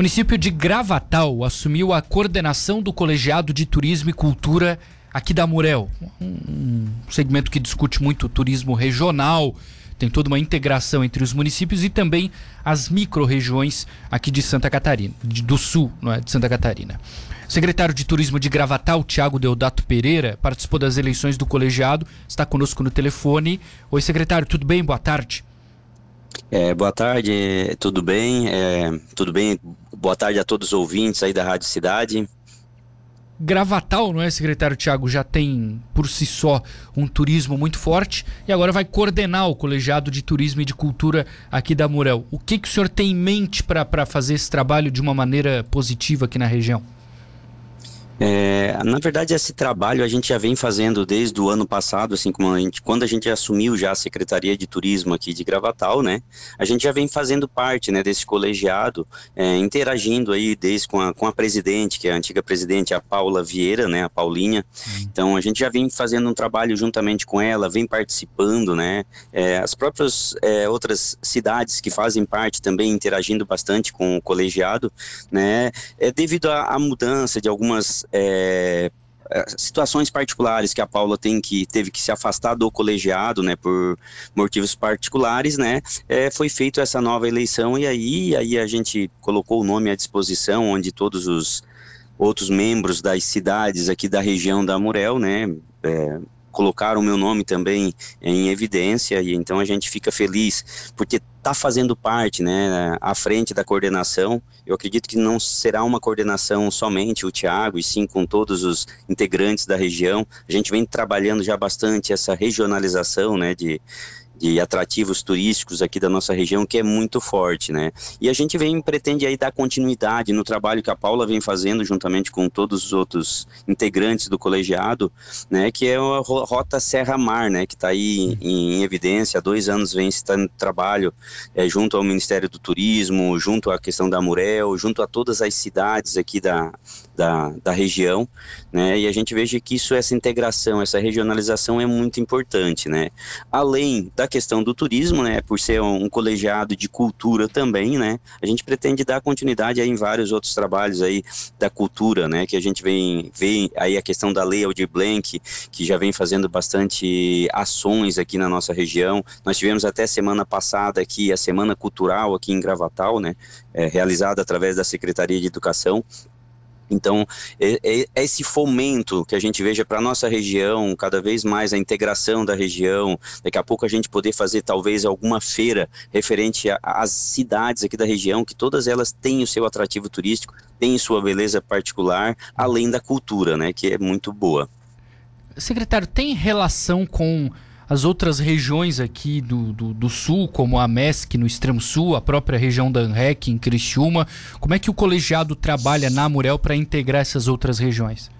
Município de Gravatal assumiu a coordenação do Colegiado de Turismo e Cultura aqui da Murel. Um segmento que discute muito o turismo regional, tem toda uma integração entre os municípios e também as micro-regiões aqui de Santa Catarina, do sul não é, de Santa Catarina. O secretário de Turismo de Gravatal, Tiago Deodato Pereira, participou das eleições do colegiado, está conosco no telefone. Oi, secretário, tudo bem? Boa tarde. É, boa tarde, tudo bem? É, tudo bem? Boa tarde a todos os ouvintes aí da Rádio Cidade. Gravatal, não é, secretário Tiago, já tem por si só um turismo muito forte e agora vai coordenar o colegiado de turismo e de cultura aqui da Murel. O que, que o senhor tem em mente para fazer esse trabalho de uma maneira positiva aqui na região? É, na verdade, esse trabalho a gente já vem fazendo desde o ano passado, assim como a gente, quando a gente assumiu já a Secretaria de Turismo aqui de Gravatal, né? A gente já vem fazendo parte, né, desse colegiado, é, interagindo aí desde com a, com a presidente, que é a antiga presidente, a Paula Vieira, né, a Paulinha. Uhum. Então, a gente já vem fazendo um trabalho juntamente com ela, vem participando, né? É, as próprias é, outras cidades que fazem parte também interagindo bastante com o colegiado, né? É devido à mudança de algumas é, é, situações particulares que a Paula tem que teve que se afastar do colegiado, né, por motivos particulares, né, é, foi feita essa nova eleição e aí, aí a gente colocou o nome à disposição, onde todos os outros membros das cidades aqui da região da Murel, né, é, colocaram o meu nome também em evidência e então a gente fica feliz porque está fazendo parte, né, à frente da coordenação. Eu acredito que não será uma coordenação somente o Tiago, e sim com todos os integrantes da região. A gente vem trabalhando já bastante essa regionalização, né, de de atrativos turísticos aqui da nossa região que é muito forte, né? E a gente vem pretende aí dar continuidade no trabalho que a Paula vem fazendo juntamente com todos os outros integrantes do colegiado, né? Que é a rota Serra Mar, né? Que está aí em, em, evidência há dois anos vem estando trabalho é, junto ao Ministério do Turismo, junto à questão da Murel, junto a todas as cidades aqui da, da, da região, né? E a gente veja que isso, essa integração, essa regionalização é muito importante, né? Além da questão do turismo, né, por ser um, colegiado de cultura também, né, a gente pretende dar continuidade em vários outros trabalhos aí da cultura, né, que a gente vem vem aí a questão da lei Aldir Blanc, que já vem fazendo bastante ações aqui na nossa região. Nós tivemos até semana passada aqui a semana cultural aqui em Gravatal, né, é, realizada através da Secretaria de Educação então, é, esse fomento que a gente veja para a nossa região, cada vez mais a integração da região, daqui a pouco a gente poder fazer talvez alguma feira referente às cidades aqui da região, que todas elas têm o seu atrativo turístico, têm sua beleza particular, além da cultura, né, que é muito boa. Secretário, tem relação com as outras regiões aqui do, do, do, sul, como a MESC no extremo sul, a própria região da ANREC em Criciúma. Como é que o colegiado trabalha na Murel para integrar essas outras regiões?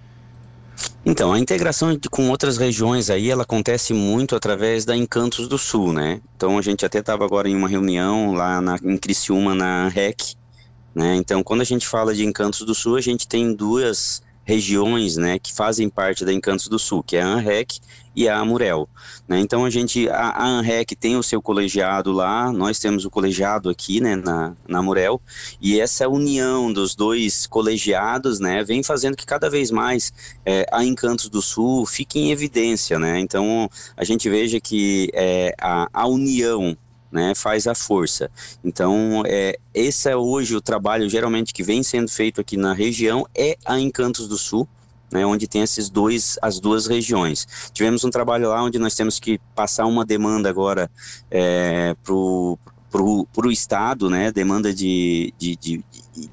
Então, a integração com outras regiões aí, ela acontece muito através da Encantos do Sul, né? Então, a gente até estava agora em uma reunião lá na, em Criciúma, na REC, né? Então, quando a gente fala de Encantos do Sul, a gente tem duas regiões, né, que fazem parte da Encantos do Sul, que é a ANREC e a Amurel. Né? Então a gente, a, a ANREC tem o seu colegiado lá, nós temos o colegiado aqui, né, na, na Amurel, e essa união dos dois colegiados, né, vem fazendo que cada vez mais é, a Encantos do Sul fique em evidência, né? Então a gente veja que é, a, a união né, faz a força. Então, é, esse é hoje o trabalho geralmente que vem sendo feito aqui na região é a Encantos do Sul, né, onde tem esses dois, as duas regiões. Tivemos um trabalho lá onde nós temos que passar uma demanda agora é, para para o Estado, né, demanda de, de, de,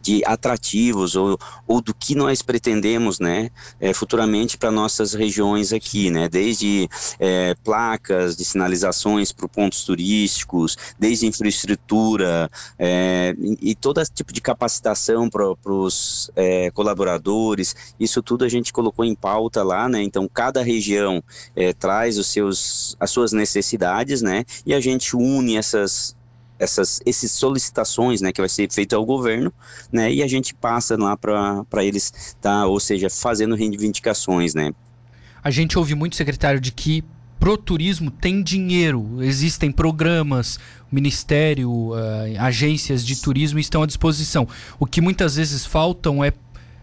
de, atrativos ou, ou do que nós pretendemos, né, é, futuramente para nossas regiões aqui, né, desde é, placas de sinalizações para pontos turísticos, desde infraestrutura é, e, e todo tipo de capacitação para os colaboradores, isso tudo a gente colocou em pauta lá, né, então cada região traz os seus, as suas necessidades, né, e a gente une essas essas esses solicitações, né, que vai ser feito ao governo, né, e a gente passa lá para eles, tá, ou seja, fazendo reivindicações, né. A gente ouve muito, secretário, de que pro turismo tem dinheiro, existem programas, ministério, uh, agências de turismo estão à disposição. O que muitas vezes faltam é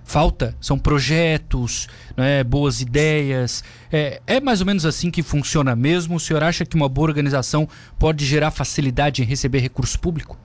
falta são projetos, né, boas ideias. É, é mais ou menos assim que funciona mesmo. O senhor acha que uma boa organização pode gerar facilidade em receber recurso público?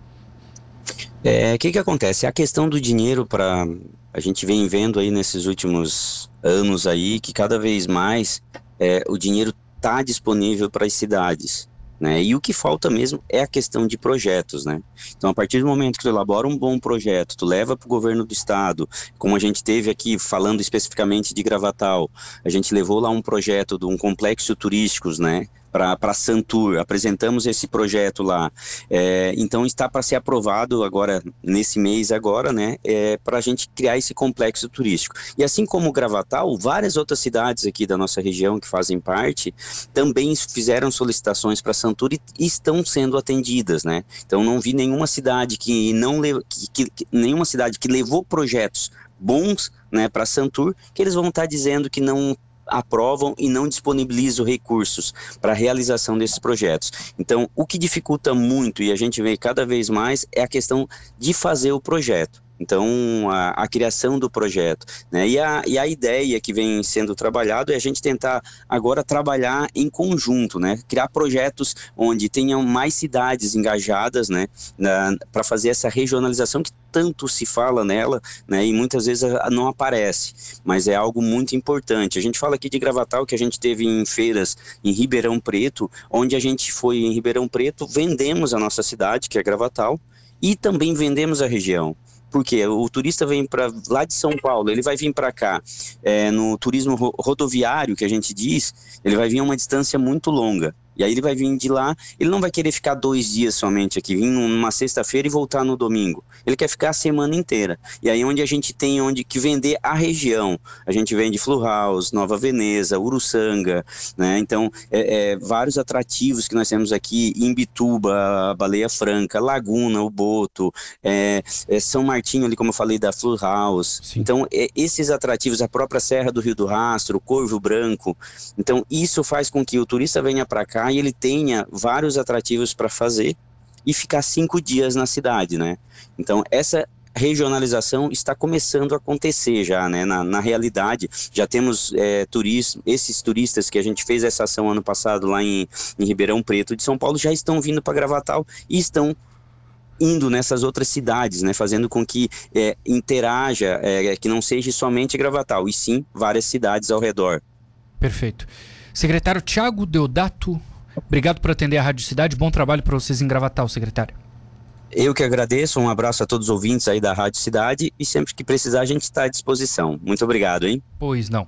É, o que, que acontece? A questão do dinheiro para a gente vem vendo aí nesses últimos anos aí que cada vez mais é, o dinheiro está disponível para as cidades. Né? E o que falta mesmo é a questão de projetos, né? Então, a partir do momento que tu elabora um bom projeto, tu leva para o governo do estado, como a gente teve aqui falando especificamente de Gravatal, a gente levou lá um projeto de um complexo turístico, né? Para Santur, apresentamos esse projeto lá. É, então está para ser aprovado agora, nesse mês agora, né, é, para a gente criar esse complexo turístico. E assim como Gravatal, várias outras cidades aqui da nossa região que fazem parte, também fizeram solicitações para Santur e, estão sendo atendidas, né. Então não vi nenhuma cidade que não, que, que, nenhuma cidade que levou projetos bons né, para Santur, que eles vão estar tá dizendo que não aprovam e não disponibilizam recursos para a realização desses projetos. Então, o que dificulta muito, e a gente vê cada vez mais, é a questão de fazer o projeto. Então, a, a, criação do projeto. Né? E, a, e a ideia que vem sendo trabalhado é a gente tentar agora trabalhar em conjunto, né? criar projetos onde tenham mais cidades engajadas né? para fazer essa regionalização que tanto se fala nela né? e muitas vezes não aparece, mas é algo muito importante. A gente fala aqui de Gravatal que a gente teve em feiras em Ribeirão Preto, onde a gente foi em Ribeirão Preto, vendemos a nossa cidade, que é Gravatal, e também vendemos a região porque o turista vem para lá de São Paulo, ele vai vir para cá é, no turismo rodoviário que a gente diz, ele vai vir a uma distância muito longa. E aí ele vai vir de lá, ele não vai querer ficar dois dias somente aqui, vir numa sexta-feira e voltar no domingo. Ele quer ficar a semana inteira. E aí onde a gente tem onde que vender a região. A gente vende Flu House, Nova Veneza, Uruçanga, né? Então, é, é, vários atrativos que nós temos aqui, Imbituba, Baleia Franca, Laguna, o Boto, é, é, São Martinho ali, como eu falei, da Flu House. Sim. Então, é, esses atrativos, a própria Serra do Rio do Rastro, Corvo Branco. Então, isso faz com que o turista venha para cá e ele tenha vários atrativos para fazer e ficar cinco dias na cidade, né? Então, essa regionalização está começando a acontecer já, né? Na, na realidade, já temos é, turismo, esses turistas que a gente fez essa ação ano passado lá em, em Ribeirão Preto de São Paulo já estão vindo para Gravatal e estão indo nessas outras cidades, né, fazendo com que é, interaja, é, que não seja somente Gravatal, e sim várias cidades ao redor. Perfeito. Secretário Tiago Deodato, obrigado por atender a Rádio Cidade. Bom trabalho para vocês em Gravatal, secretário. Eu que agradeço, um abraço a todos os ouvintes aí da Rádio Cidade e sempre que precisar a gente está à disposição. Muito obrigado, hein? Pois não.